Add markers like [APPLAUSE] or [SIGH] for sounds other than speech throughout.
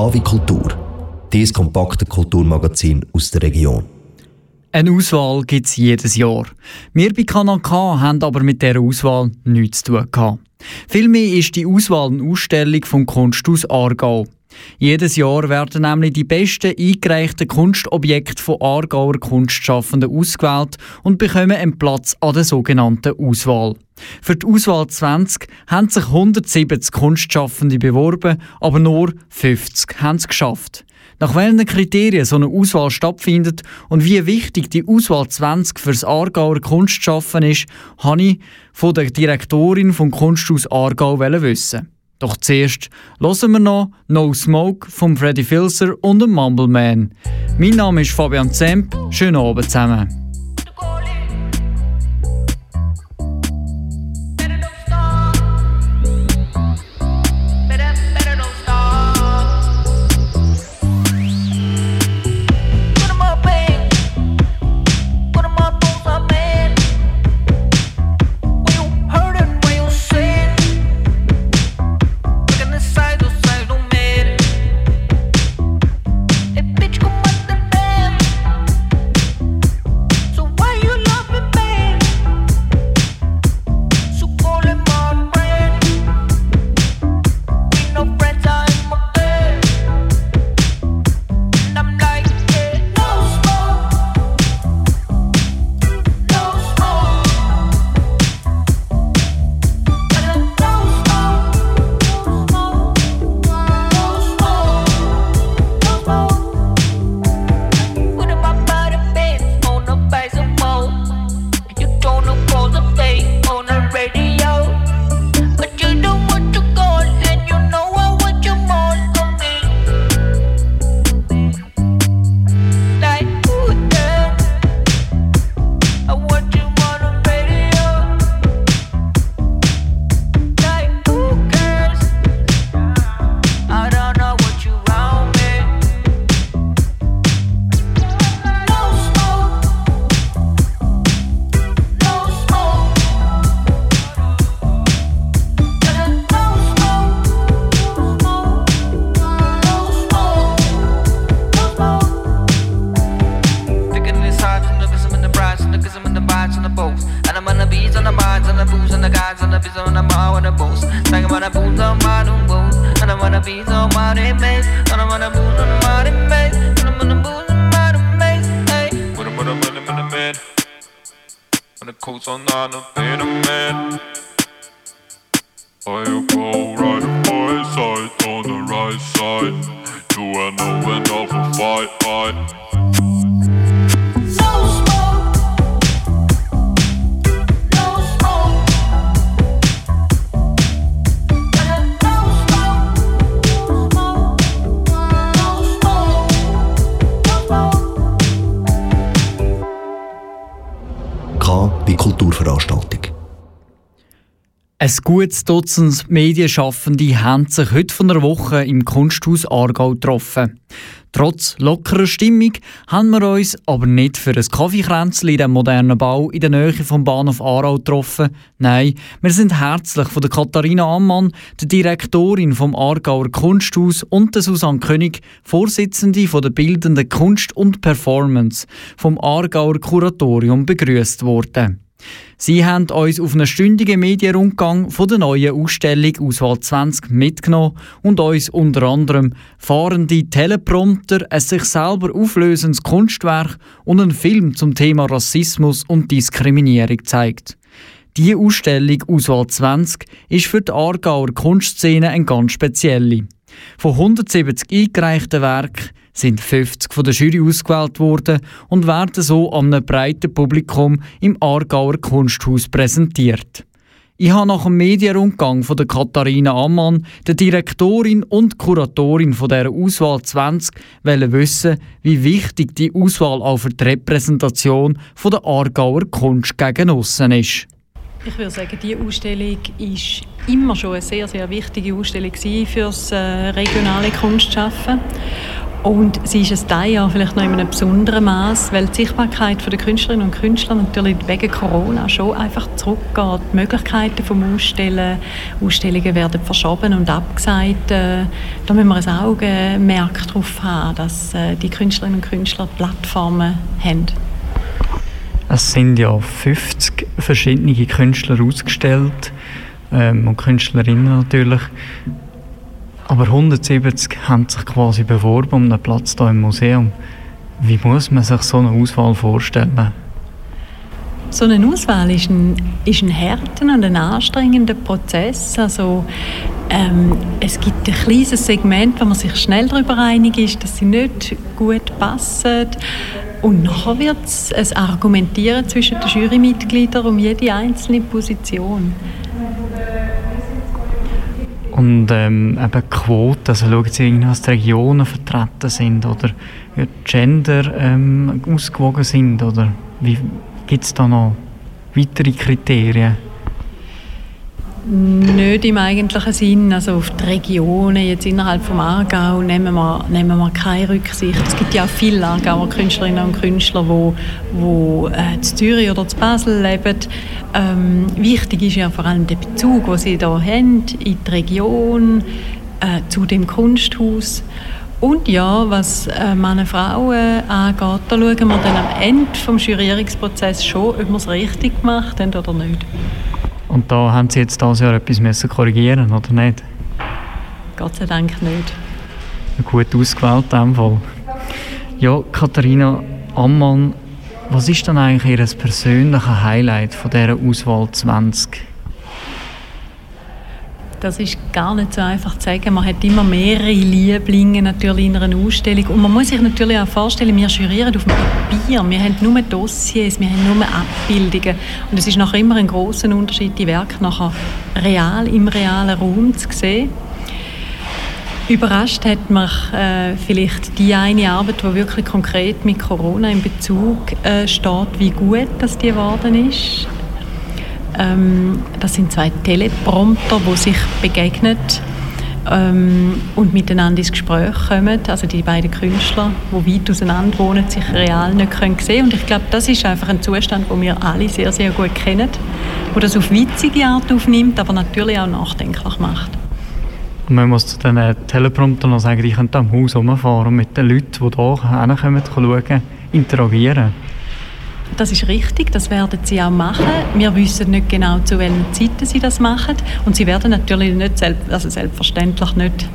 KW Kultur, dieses kompakte Kulturmagazin aus der Region. Eine Auswahl gibt es jedes Jahr. Wir bei Kanal K haben aber mit dieser Auswahl nichts zu tun. Vielmehr ist die Auswahl eine Ausstellung vom Kunsthaus Aargau. Jedes Jahr werden nämlich die besten eingereichten Kunstobjekte von Aargauer Kunstschaffenden ausgewählt und bekommen einen Platz an der sogenannten Auswahl. Für die Auswahl 20 haben sich 170 Kunstschaffende beworben, aber nur 50 haben es geschafft. Nach welchen Kriterien so eine Auswahl stattfindet und wie wichtig die Auswahl 20 für das Aargauer Kunstschaffen ist, habe ich von der Direktorin vom Kunsthaus Aargau wissen. Doch zuerst hören wir noch No Smoke von Freddy Filzer und dem Mumbleman. Mein Name ist Fabian Zemp. Schönen Abend zusammen. son anı man. Ein gutes Dutzend Medienschaffende haben sich heute von einer Woche im Kunsthaus Aargau getroffen. Trotz lockerer Stimmung haben wir uns aber nicht für ein Kaffeekränzchen in dem modernen Bau in der Nähe vom Bahnhof Aarau getroffen. Nein, wir sind herzlich von der Katharina Ammann, der Direktorin vom Aargauer Kunsthaus und der Susanne König, Vorsitzende von der Bildenden Kunst und Performance vom Aargauer Kuratorium begrüßt worden. Sie haben uns auf einen stündigen Medienrundgang von der neuen Ausstellung Auswahl 20 mitgenommen und uns unter anderem fahrende Teleprompter, ein sich selber auflösendes Kunstwerk und einen Film zum Thema Rassismus und Diskriminierung gezeigt. Diese Ausstellung Auswahl 20 ist für die Aargauer Kunstszene eine ganz spezielle. Von 170 eingereichten Werken sind 50 von der Jury ausgewählt worden und werden so einem breiten Publikum im Aargauer Kunsthaus präsentiert. Ich habe nach dem Medienrundgang von der Katharina Ammann, der Direktorin und Kuratorin von der Auswahl 20, wissen, wie wichtig die Auswahl auch für die Repräsentation von der Aargauer Kunst gegen aussen ist. Ich würde sagen, die Ausstellung ist immer schon eine sehr, sehr wichtige Ausstellung für das äh, regionale Kunstschaffen. Und sie ist es dieses Jahr vielleicht noch in einem besonderen Maß, weil die Sichtbarkeit der Künstlerinnen und Künstler natürlich wegen Corona schon einfach zurückgeht. Die Möglichkeiten vom Ausstellen, Ausstellungen werden verschoben und abgesagt. Äh, da müssen wir ein Augenmerk darauf haben, dass äh, die Künstlerinnen und Künstler Plattformen haben. Es sind ja 50 verschiedene Künstler ausgestellt ähm, und Künstlerinnen natürlich. Aber 170 haben sich quasi beworben um einen Platz hier im Museum. Wie muss man sich so eine Auswahl vorstellen? So eine Auswahl ist ein, ist ein harter und ein anstrengender Prozess. Also, ähm, es gibt ein kleines Segment, wo man sich schnell darüber einig ist, dass sie nicht gut passen. Und nachher wird es ein Argumentieren zwischen den Jurymitgliedern um jede einzelne Position. Und ähm, eben Quoten, also schauen Sie irgendwie, dass die Regionen vertreten sind oder Gender ähm, ausgewogen sind oder gibt es da noch weitere Kriterien? Nicht im eigentlichen Sinn. Also auf die Regionen, jetzt innerhalb des Aargau, nehmen wir, nehmen wir keine Rücksicht. Es gibt ja auch viele Aargauer Künstlerinnen und Künstler, die wo, äh, in Zürich oder in Basel leben. Ähm, wichtig ist ja vor allem der Bezug, den sie hier haben, in die Region, äh, zu dem Kunsthaus. Und ja, was äh, Männer und Frauen angeht, da schauen wir dann am Ende des Jurierungsprozesses schon, ob wir es richtig gemacht haben oder nicht. Und da haben Sie jetzt dieses Jahr etwas müssen korrigieren oder nicht? Gott sei Dank nicht. Gut ausgewählt in dem Fall. Ja, Katharina Ammann, was ist dann eigentlich Ihr persönliches Highlight von dieser Auswahl 20? Das ist gar nicht so einfach zu sagen. Man hat immer mehrere Lieblinge natürlich in einer Ausstellung. Und man muss sich natürlich auch vorstellen, wir jurieren auf dem Papier. Wir haben nur Dossiers, wir haben nur Abbildungen. Und es ist nachher immer ein großer Unterschied, die Werke nachher real im realen Raum zu sehen. Überrascht hat mich äh, vielleicht die eine Arbeit, die wirklich konkret mit Corona in Bezug äh, steht, wie gut das geworden ist. Ähm, das sind zwei Teleprompter, die sich begegnen ähm, und miteinander ins Gespräch kommen. Also die beiden Künstler, die weit auseinander wohnen, sich real nicht können sehen Und ich glaube, das ist einfach ein Zustand, den wir alle sehr, sehr gut kennen, wo das auf witzige Art aufnimmt, aber natürlich auch nachdenklich macht. Und man muss zu den Telepromptern noch sagen, ich könnte am Haus herumfahren und mit den Leuten, die hier hinkommen, schauen, interagieren. Das ist richtig, das werden sie auch machen. Wir wissen nicht genau, zu welchen Zeiten sie das machen. Und sie werden natürlich nicht, selbst, also selbstverständlich nicht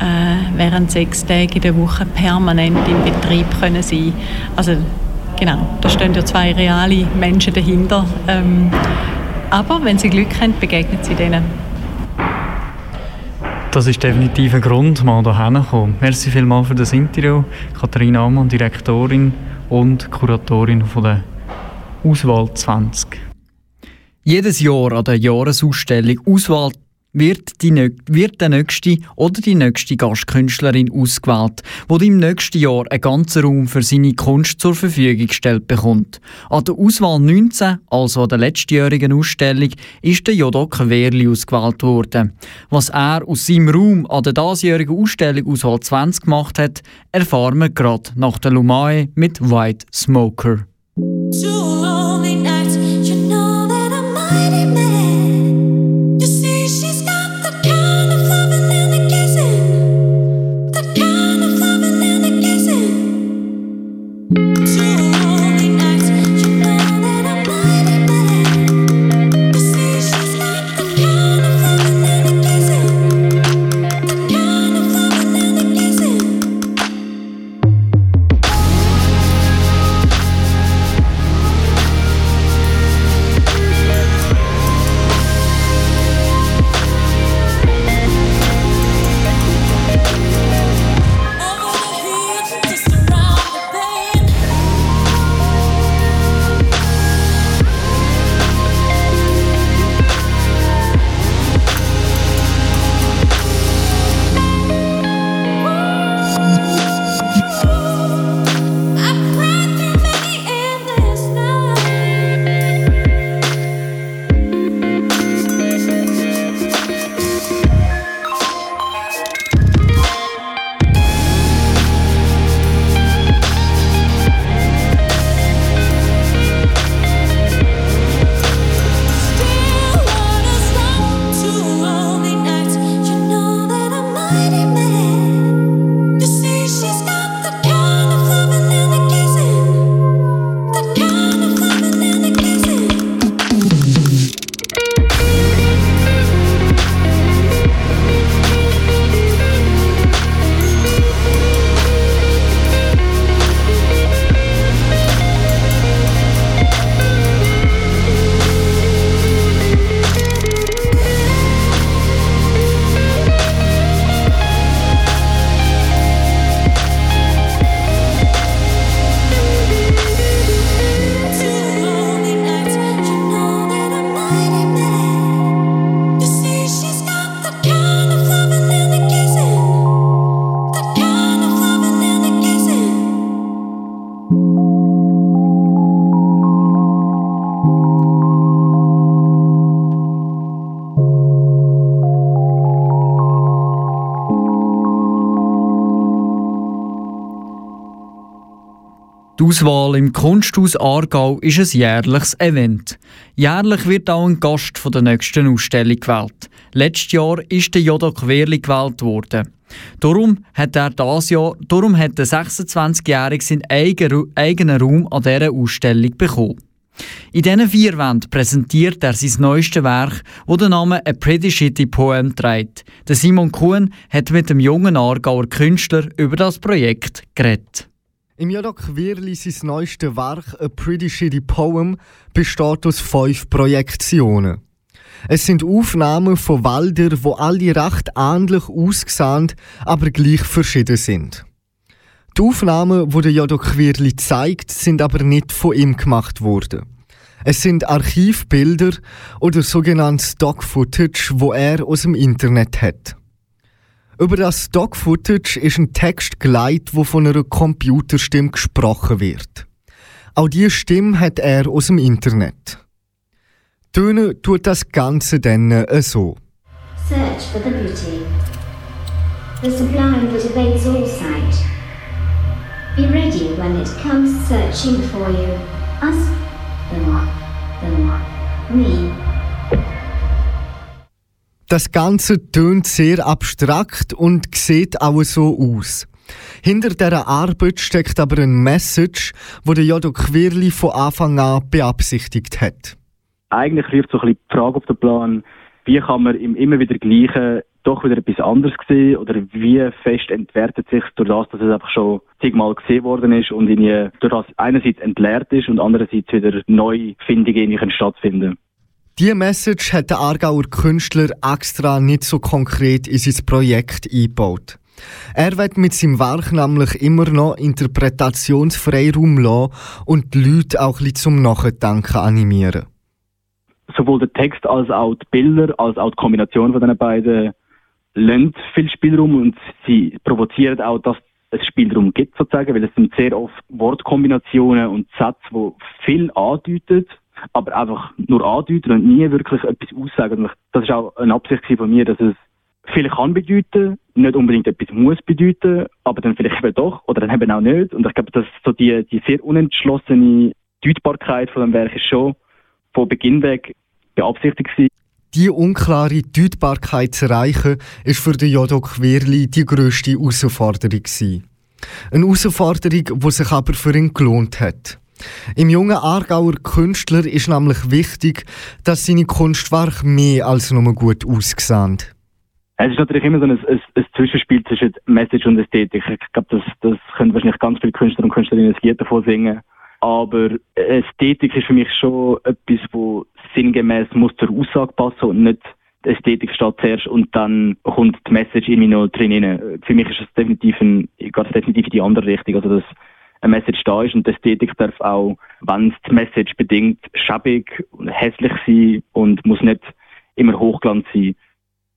äh, während sechs Tagen in der Woche permanent im Betrieb können sein. Also genau, da stehen ja zwei reale Menschen dahinter. Ähm, aber wenn sie Glück haben, begegnen sie denen. Das ist definitiv ein Grund, mal hierher zu kommen. Merci vielmals für das Interview. Katharina Ammann, Direktorin und Kuratorin von der Auswahl 20. Jedes Jahr an der Jahresausstellung Auswahl wird, die, wird der nächste oder die nächste Gastkünstlerin ausgewählt, die im nächsten Jahr einen ganzen Raum für seine Kunst zur Verfügung gestellt bekommt. An der Auswahl 19, also an der letztjährigen Ausstellung, ist der Jodok Wehrli ausgewählt worden. Was er aus seinem Raum an der diesjährigen Ausstellung Auswahl 20 gemacht hat, erfahren wir gerade nach der Lumae mit White Smoker. Auswahl im Kunsthaus Aargau ist ein jährliches Event. Jährlich wird auch ein Gast von der nächsten Ausstellung gewählt. Letztes Jahr ist der Jodo Querli gewählt worden. Darum hat er das Jahr, darum hat der 26-Jährige seinen eigenen Raum an dieser Ausstellung bekommen. In diesen vier Wänden präsentiert er sein neuestes Werk, das den Namen A Pretty Shitty Poem trägt. Simon Kuhn hat mit dem jungen Aargauer Künstler über das Projekt geredet. Im Jadok Wirli sein neuestes Werk «A Pretty Shitty Poem» besteht aus fünf Projektionen. Es sind Aufnahmen von Wäldern, wo alle recht ähnlich aussehen, aber gleich verschieden sind. Die Aufnahmen, die der Jadok Wirli zeigt, sind aber nicht von ihm gemacht worden. Es sind Archivbilder oder sogenanntes Stock-Footage, wo er aus dem Internet hat. Über das Stock-Footage ist ein Text geleitet, wo von einer Computerstimme gesprochen wird. Auch diese Stimme hat er aus dem Internet. Töne tut das Ganze dann so. Search for the beauty. The sublime that evades all sight. Be ready when it comes searching for you. Us, them, them, me. Das Ganze tönt sehr abstrakt und sieht auch so aus. Hinter dieser Arbeit steckt aber ein Message, wo der Jodo Quirli von Anfang an beabsichtigt hat. Eigentlich wirft so ein bisschen die Frage auf den Plan, wie kann man im immer wieder Gleichen doch wieder etwas anderes sehen oder wie fest entwertet sich durch das, dass es einfach schon zigmal gesehen worden ist und durch das einerseits entleert ist und andererseits wieder Neufindungen stattfinden. Diese Message hat der Aargauer Künstler extra nicht so konkret in sein Projekt eingebaut. Er wird mit seinem Werk nämlich immer noch Interpretationsfreiraum lassen und die Leute auch ein zum Nachdenken animieren. Sowohl der Text als auch die Bilder, als auch die Kombination von den beiden lassen viel Spielraum und sie provozieren auch, dass es Spielraum gibt sozusagen, weil es sind sehr oft Wortkombinationen und Sätze, die viel andeuten aber einfach nur andeuten und nie wirklich etwas aussagen. Das ist auch eine Absicht von mir, dass es viel kann bedeuten, nicht unbedingt etwas muss bedeuten, aber dann vielleicht eben doch oder dann eben auch nicht. Und ich glaube, dass so die, die sehr unentschlossene Deutbarkeit von dem Werk ist schon von Beginn weg beabsichtigt gewesen. Die unklare Deutbarkeit zu erreichen, ist für den Jodo Querli die grösste Herausforderung. Eine Herausforderung, die sich aber für ihn gelohnt hat. Im jungen Aargauer Künstler ist nämlich wichtig, dass seine Kunstwerke mehr als nur gut aussehen. Es ist natürlich immer so ein, ein, ein Zwischenspiel zwischen Message und Ästhetik. Ich glaube, das, das können wahrscheinlich ganz viele Künstler und Künstlerinnen ein davon singen. Aber Ästhetik ist für mich schon etwas, wo sinngemäß muss zur Aussage passen und nicht die Ästhetik steht zuerst und dann kommt die Message irgendwie noch drin. Für mich ist es definitiv, ein, definitiv in die andere Richtung. Also das, eine Message da ist und die Ästhetik darf auch, wenn es die Message bedingt, schäbig und hässlich sein und muss nicht immer Hochglanz sein.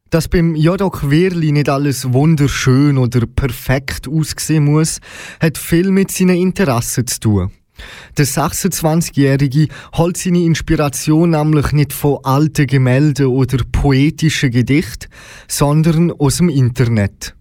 Dass beim Jodok Wehrli nicht alles wunderschön oder perfekt aussehen muss, hat viel mit seinen Interessen zu tun. Der 26-Jährige holt seine Inspiration nämlich nicht von alten Gemälden oder poetischen Gedichten, sondern aus dem Internet.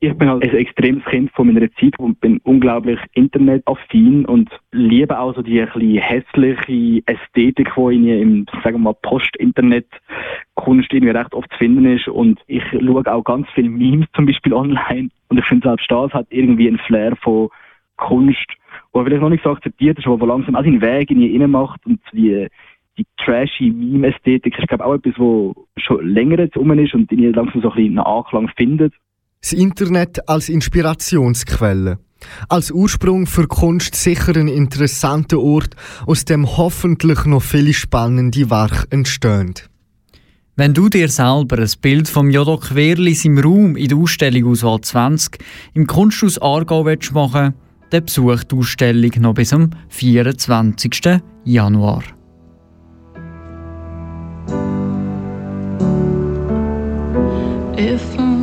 Ich bin halt ein extremes Kind von meiner Zeit und bin unglaublich internetaffin und liebe auch so die ein hässliche Ästhetik, die in im, sagen wir mal, Post-Internet-Kunst irgendwie recht oft zu finden ist. Und ich schaue auch ganz viele Memes zum Beispiel [LAUGHS] online und ich finde selbst das hat irgendwie einen Flair von Kunst, wo vielleicht noch nicht so akzeptiert ist, aber wo langsam auch seinen Weg in ihr macht und die die trashy Meme-Ästhetik ist, glaube auch etwas, wo schon länger jetzt rum ist und in langsam so ein bisschen einen Anklang findet. Das Internet als Inspirationsquelle. Als Ursprung für Kunst sicher ein interessanter Ort, aus dem hoffentlich noch viele spannende Werke entstehen. Wenn du dir selber ein Bild vom Jodo Querlis im Raum in der Ausstellung Auswahl 20 im Kunsthaus Aargau machen dann besuch die Ausstellung noch bis am 24. Januar. If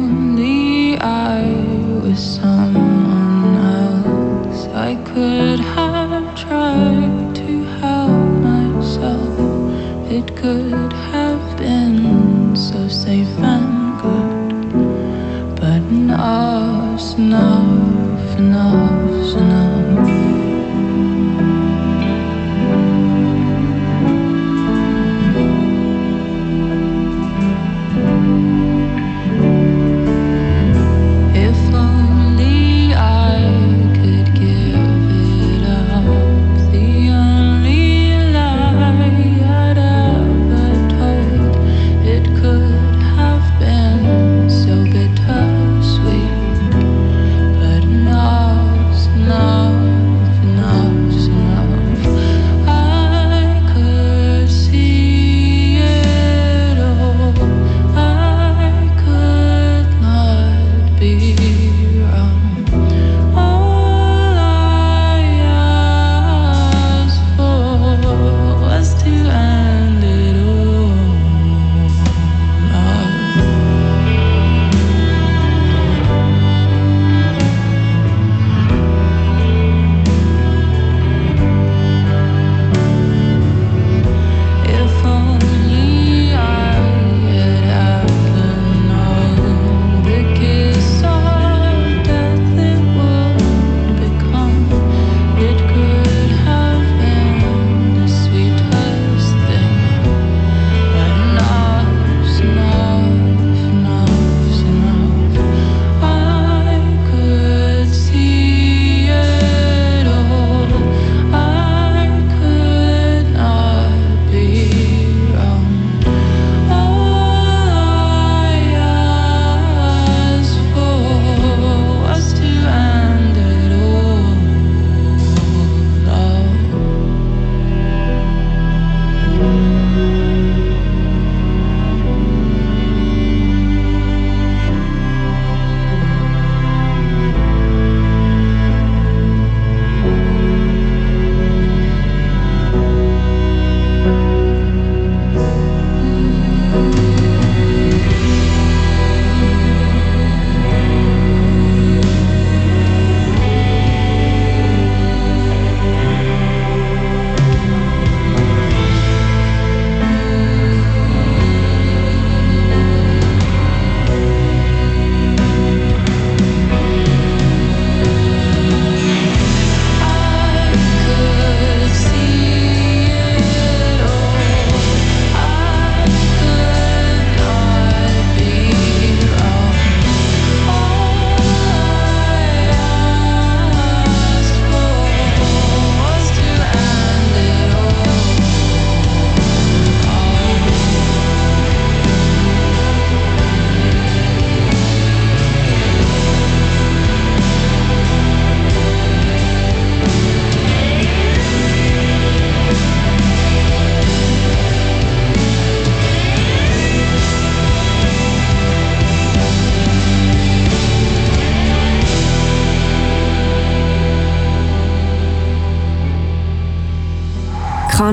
someone else. I could have tried to help myself. It could have been so safe and good. But enough,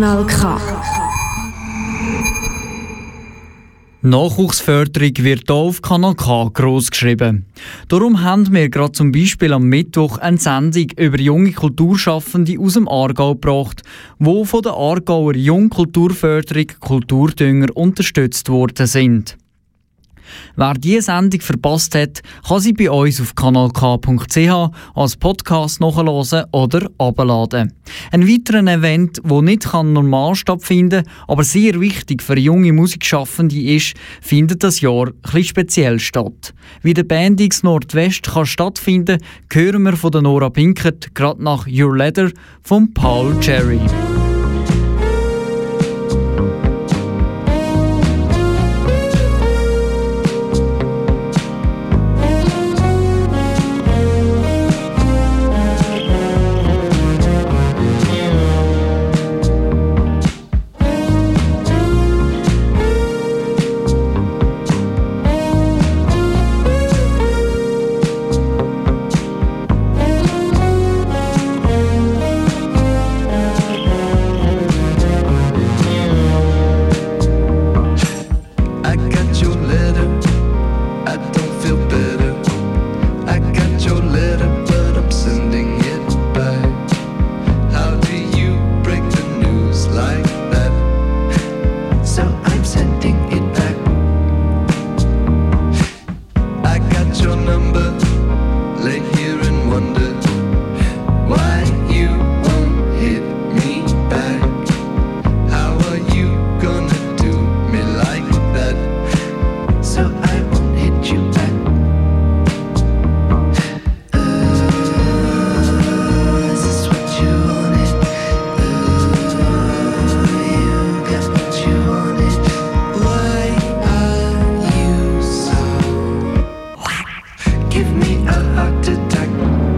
Kanal K. Nachwuchsförderung wird hier auf Kanal K gross geschrieben. Darum haben wir gerade zum Beispiel am Mittwoch eine Sendung über junge Kulturschaffende aus dem Aargau gebracht, wo von der Aargauer Jungkulturförderung Kulturdünger unterstützt worden sind. Wer diese Sendung verpasst hat, kann sie bei uns auf kanalk.ch als Podcast nachhören oder abladen. Ein weiterer Event, wo nicht normal stattfinden kann, aber sehr wichtig für junge Musikschaffende ist, findet das Jahr etwas speziell statt. Wie der Bandix Nordwest kann stattfinden, hören wir von Nora Pinkert gerade nach Your Letter von Paul Cherry. Veranstaltungstipps. Der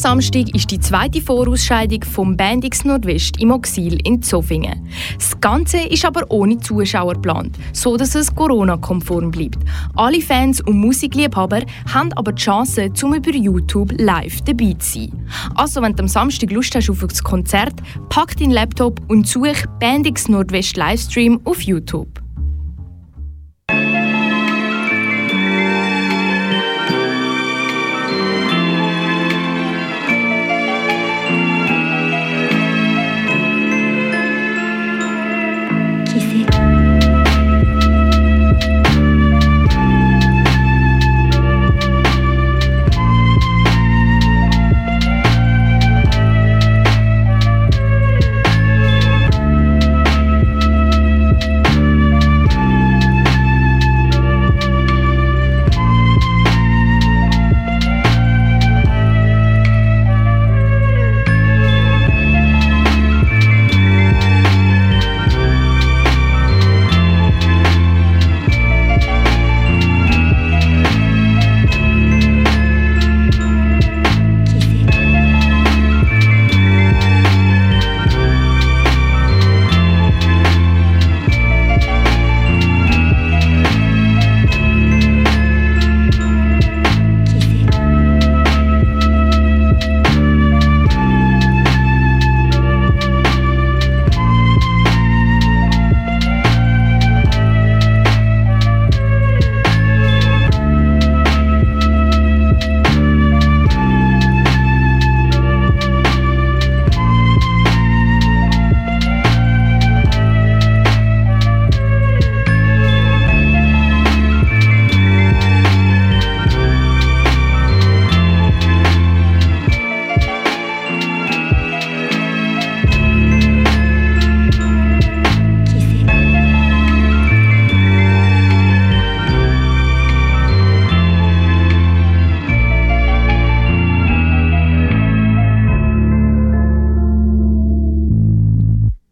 Samstag ist die zweite Vorausscheidung vom Bandix Nordwest im Oxil in Zofingen. Das Ganze ist aber ohne Zuschauer geplant, so dass es Corona-konform bleibt. Alle Fans und Musikliebhaber haben aber die Chance, zum über YouTube live dabei zu sein. Also, wenn du am Samstag Lust hast auf das Konzert, pack deinen Laptop und such Bandix Nordwest Livestream auf YouTube.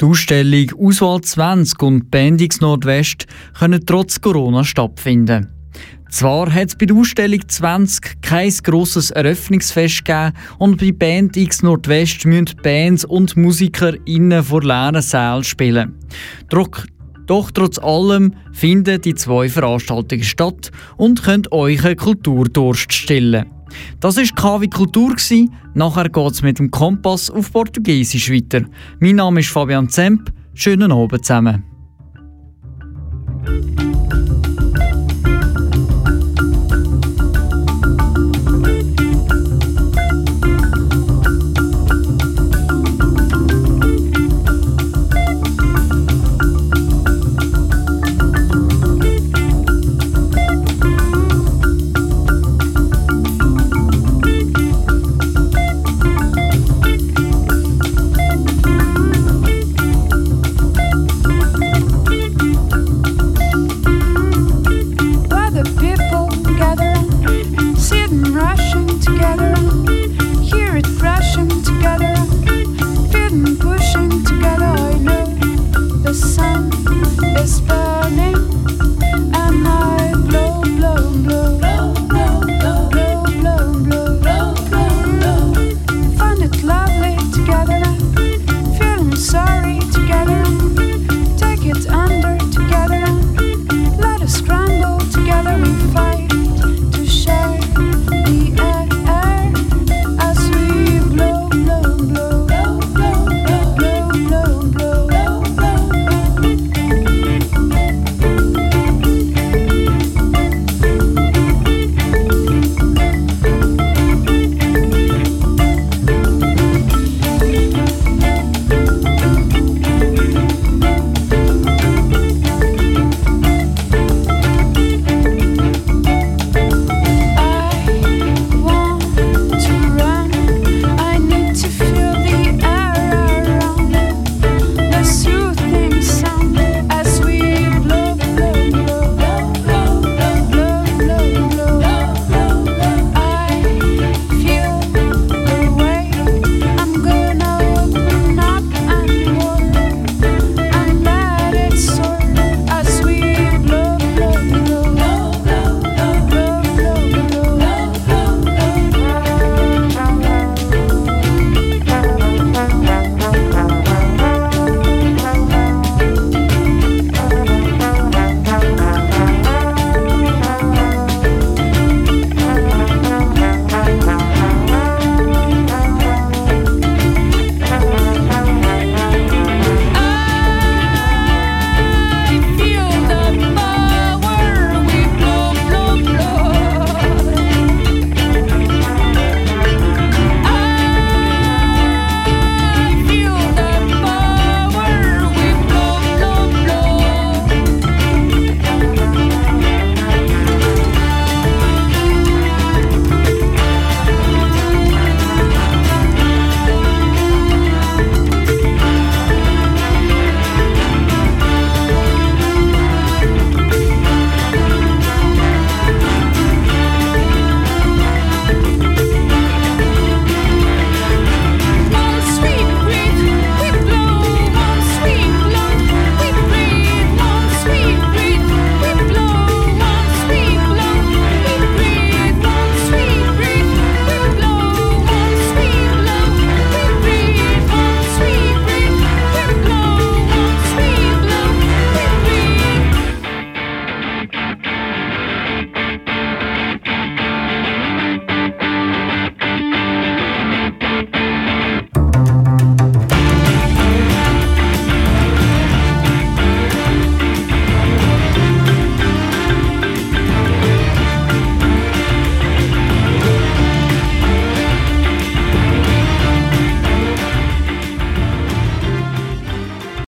Die Ausstellung Auswahl 20 und Bandix Nordwest können trotz Corona stattfinden. Zwar hat es bei der Ausstellung 20 kein grosses Eröffnungsfest gegeben und bei Band X Nordwest müssen Bands und Musiker innen vor leeren Sälen spielen. Doch, doch trotz allem finden die zwei Veranstaltungen statt und könnt euren Kulturdurst stillen. Das war KW Kultur. Nachher geht es mit dem Kompass auf Portugiesisch weiter. Mein Name ist Fabian Zemp. Schönen Abend zusammen.